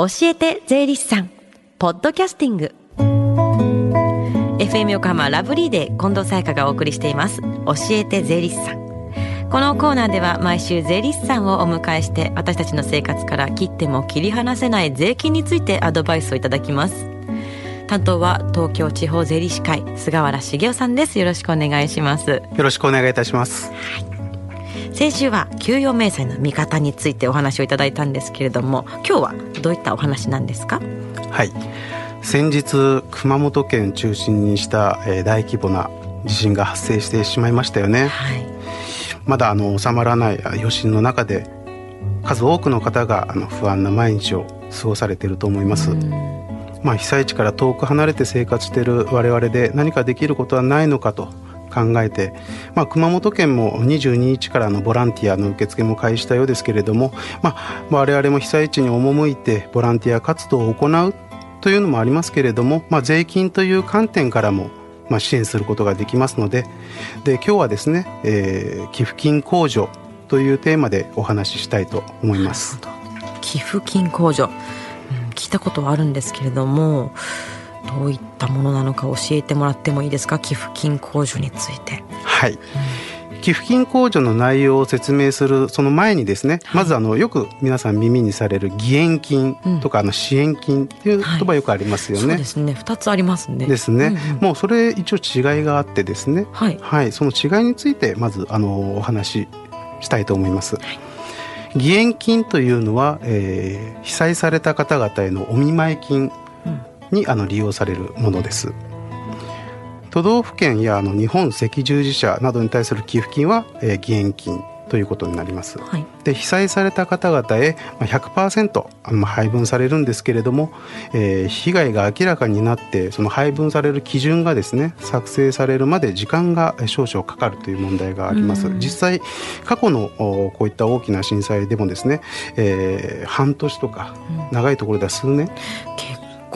教えて税理士さん。ポッドキャスティング。FM 横浜ラブリーで近藤沙耶香がお送りしています。教えて税理士さん。このコーナーでは毎週税理士さんをお迎えして私たちの生活から切っても切り離せない税金についてアドバイスをいただきます。担当は東京地方税理士会菅原茂雄さんです。よろしくお願いします。よろしくお願いいたします、はい先週は給与明細の見方についてお話をいただいたんですけれども今日はどういったお話なんですか？はい。先日熊本県中心にした、えー、大規模な地震が発生してしまいましたよね、はい、まだあの収まらない余震の中で数多くの方があの不安な毎日を過ごされていると思います、まあ、被災地から遠く離れて生活している我々で何かできることはないのかと考えて、まあ、熊本県も22日からのボランティアの受付も開始したようですけれども、まあ、我々も被災地に赴いてボランティア活動を行うというのもありますけれども、まあ、税金という観点からもまあ支援することができますのでで今日はですね、えー、寄付金控除というテーマでお話ししたいと思います。寄付金控除、うん、聞いたことはあるんですけれどもどういったものなのか教えてもらってもいいですか？寄付金控除について。はい、うん寄付金控除の内容を説明するその前にですね、まずあのよく皆さん耳にされる義援金とかあの支援金っていう言葉よくありますよね。はい、そうですね。2つありますね。ですね、うんうん、もうそれ一応違いがあってですね、はい、はい、その違いについてまずあのお話ししたいと思います。はい。義援金というのは、えー、被災された方々へのお見舞い金にあの利用されるものです。都道府県やあの日本赤十字社などに対する寄付金は、えー、義援金ということになります。はい、で被災された方々へ100%あの配分されるんですけれども、えー、被害が明らかになってその配分される基準がですね作成されるまで時間が少々かかるという問題があります。実際過去のこういった大きな震災でもですね、えー、半年とか長いところでは数年、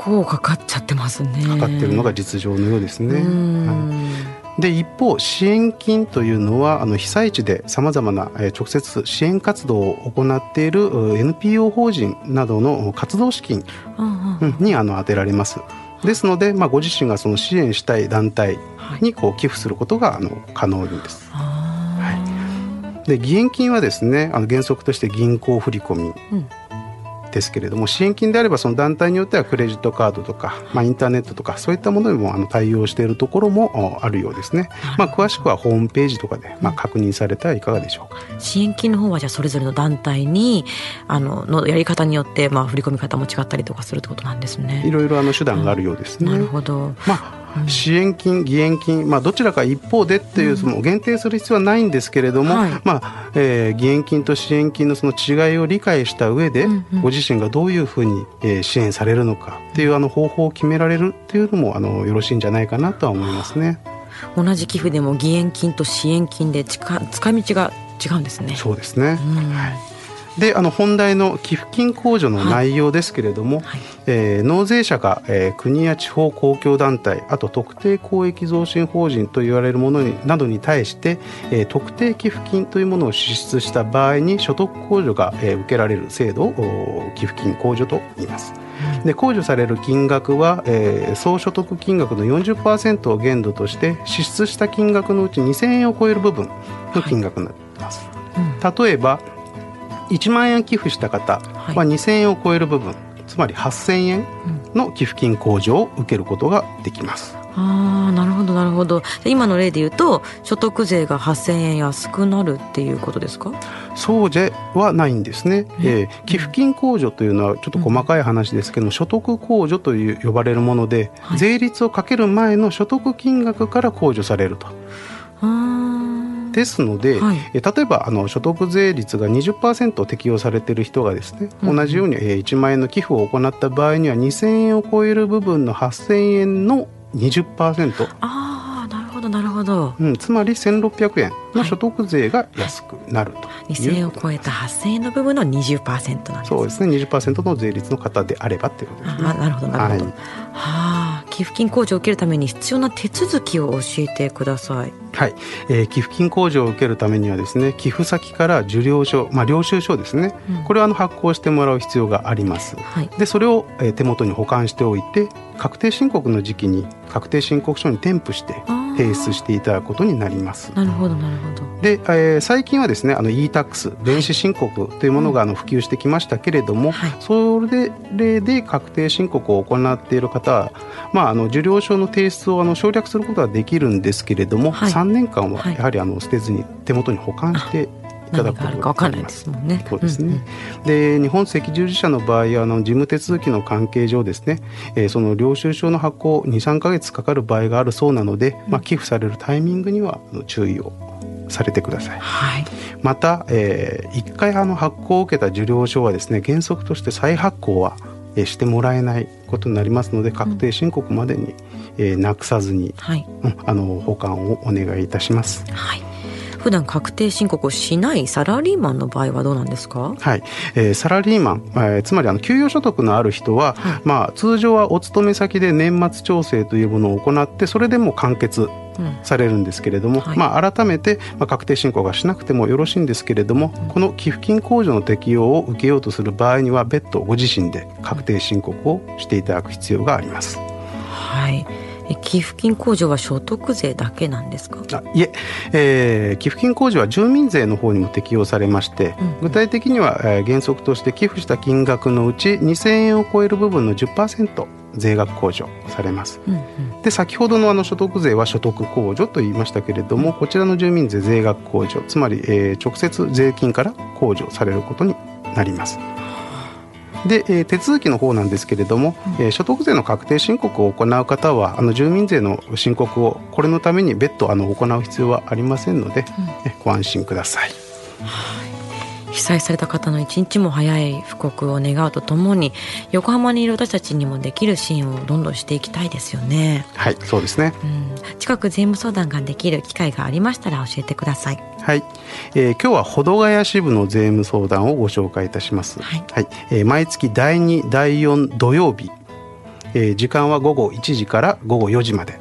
構かかっちゃってますね。かかってるのが実情のようですね。はい。で一方支援金というのはあの被災地でさまざまな直接支援活動を行っている NPO 法人などの活動資金にあの当てられます。ですので、まあ、ご自身がその支援したい団体にこう寄付することがあの可能です。はい、で義援金はですねあの原則として銀行振込、うんですけれども支援金であればその団体によってはクレジットカードとか、まあ、インターネットとかそういったものにもあの対応しているところもあるようですね、まあ、詳しくはホームページとかで、まあ、確認されたらいかがでしょうか、支援金の方はじゃあそれぞれの団体にあののやり方によって、まあ、振り込み方も違ったりとかするってことなんですね。いろいろあの手段があるようですね、なるほど、まあ支援金、義援金、まあ、どちらか一方でっていうその限定する必要はないんですけれども、はい、まあえー、義援金と支援金のその違いを理解した上で、うんうん、ご自身がどういうふうに、えー、支援されるのかっていうあの方法を決められるっていうのもあのよろしいんじゃないかなとは思いますね。同じ寄付でも義援金と支援金で使い道が違うんですね。そうですね。うん、はいであの本題の寄付金控除の内容ですけれども、はい、えー、納税者が、えー、国や地方公共団体あと特定公益増進法人と言われるものになどに対して、えー、特定寄付金というものを支出した場合に所得控除が、えー、受けられる制度を寄付金控除と言います。で控除される金額は、えー、総所得金額の40%を限度として支出した金額のうち2000円を超える部分の金額になっています。はいうん、例えば1万円寄付した方は2000円を超える部分つまり8000円の寄付金控除を受けることができます。ああなるほどなるほど。今の例で言うと所得税が8000円安くなるっていうことですか？そうではないんですね、えー、寄付金控除というのはちょっと細かい話ですけども、うん、所得控除という呼ばれるもので、はい、税率をかける前の所得金額から控除されると。ですので、はい、例えばあの所得税率が20%適用されている人がですね、うん、同じように1万円の寄付を行った場合には2000円を超える部分の8000円の20%。ああなるほどなるほど、うん、つまり1600円の所得税が安くなると、はい、2000円を超えた8000円の部分の20%なんです、ね、そうですね。20%の税率の方であればっていうことですね。あなるほどなるほど、はい、はあ寄付金控除を受けるために必要な手続きを教えてください。はい、えー、寄付金控除を受けるためにはですね寄付先から受領書、まあ、領収書ですね、うん、これをあの発行してもらう必要があります、はい、でそれを、えー、手元に保管しておいて確定申告の時期に確定申告書に添付して提出していただくことになります。なるほどなるほど。で、えー、最近はですねあの e-tax 電子申告というものがあの普及してきましたけれども、はい、それで確定申告を行っている方は、まあ、あの受領証の提出をあの省略することはできるんですけれども、はい、3年間はやはりあの捨てずに手元に保管していただくことがかります。ね、そうですね。うんうん、で日本赤十字社の場合はあの事務手続きの関係上ですね、えー、その領収書の発行二三か月かかる場合があるそうなので、まあ寄付されるタイミングには注意をされてください。はい、また、えー、1回あの発行を受けた受領書はですね原則として再発行はしてもらえないことになりますので確定申告までに、うん、えー、なくさずに、はい、あの保管をお願いいたします。はい普段確定申告をしないサラリーマンの場合はどうなんですか？はい、えー、サラリーマン、えー、つまりあの給与所得のある人は、はい、まあ通常はお勤め先で年末調整というものを行ってそれでも完結されるんですけれども、うんはい、まあ、改めて、まあ、確定申告はしなくてもよろしいんですけれども、うん、この寄付金控除の適用を受けようとする場合には別途ご自身で確定申告をしていただく必要があります。はい寄付金控除は所得税だけなんですか？あいええー、寄付金控除は住民税の方にも適用されまして、うんうん、具体的には、えー、原則として寄付した金額のうち2000円を超える部分の10%税額控除されます、うんうん、で先ほどのあの所得税は所得控除と言いましたけれどもこちらの住民税税額控除つまり、えー、直接税金から控除されることになりますで、えー、手続きの方なんですけれども、うん、えー、所得税の確定申告を行う方はあの住民税の申告をこれのために別途あの行う必要はありませんので、うん、ご安心ください。被災された方の一日も早い復刻を願うとともに横浜にいる私たちにもできる支援をどんどんしていきたいですよね。はいそうですね、うん、近く税務相談ができる機会がありましたら教えてください。はい、えー、今日は保土ヶ谷支部の税務相談をご紹介いたします。はい、はい、えー、毎月第2第4土曜日、えー、時間は午後1時から午後4時まで。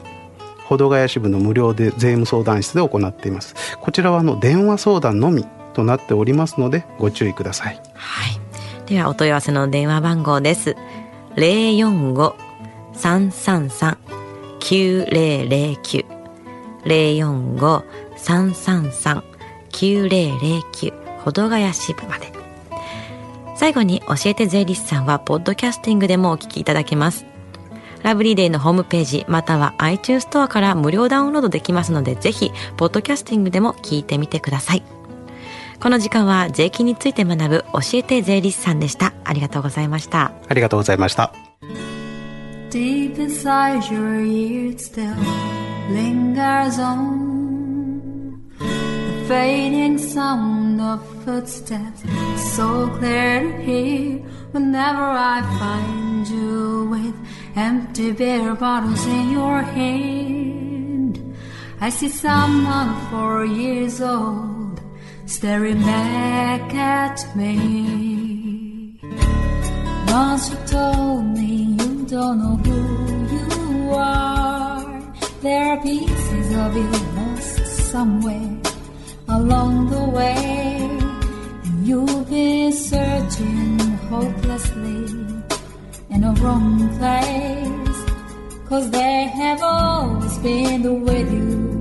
保土ヶ谷支部の無料で税務相談室で行っています。こちらはあの電話相談のみとなっておりますのでご注意ください。はい。ではお問い合わせの電話番号です。零四五三三三九零零九零四五三三三九零零九ほどがや支部まで。最後に教えて税理士さんはポッドキャスティングでもお聞きいただけます。ラブリーデーのホームページまたは iTunes ストアから無料ダウンロードできますのでぜひポッドキャスティングでも聞いてみてください。この時間は税金について学ぶ教えて税理士さんでしたありがとうございましたありがとうございました Deep inside your ear still lingers on The fading sound of footsteps So clear to hear Whenever I find you with Empty beer bottles in your hand I see someone four years old staring back at me. Once you told me you don't know who you are. There are pieces of you lost somewhere along the way. And you've been searching hopelessly in a wrong place. Cause they have always been with you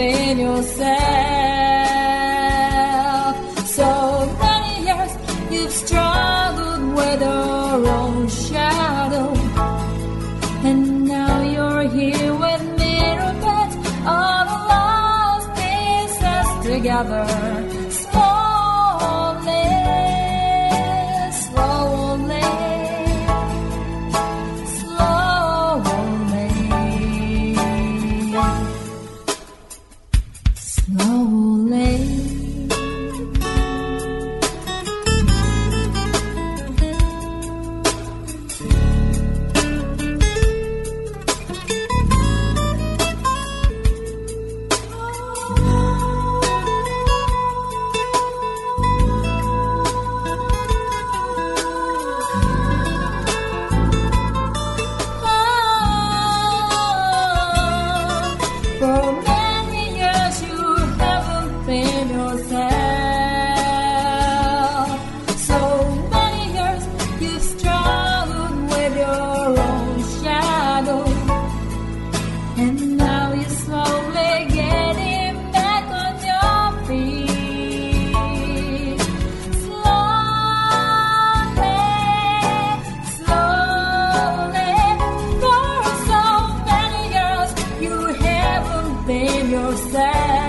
In yourself. So many years you've struggled with your own shadow. And now you're here with me, all the lost pieces together. within yourself.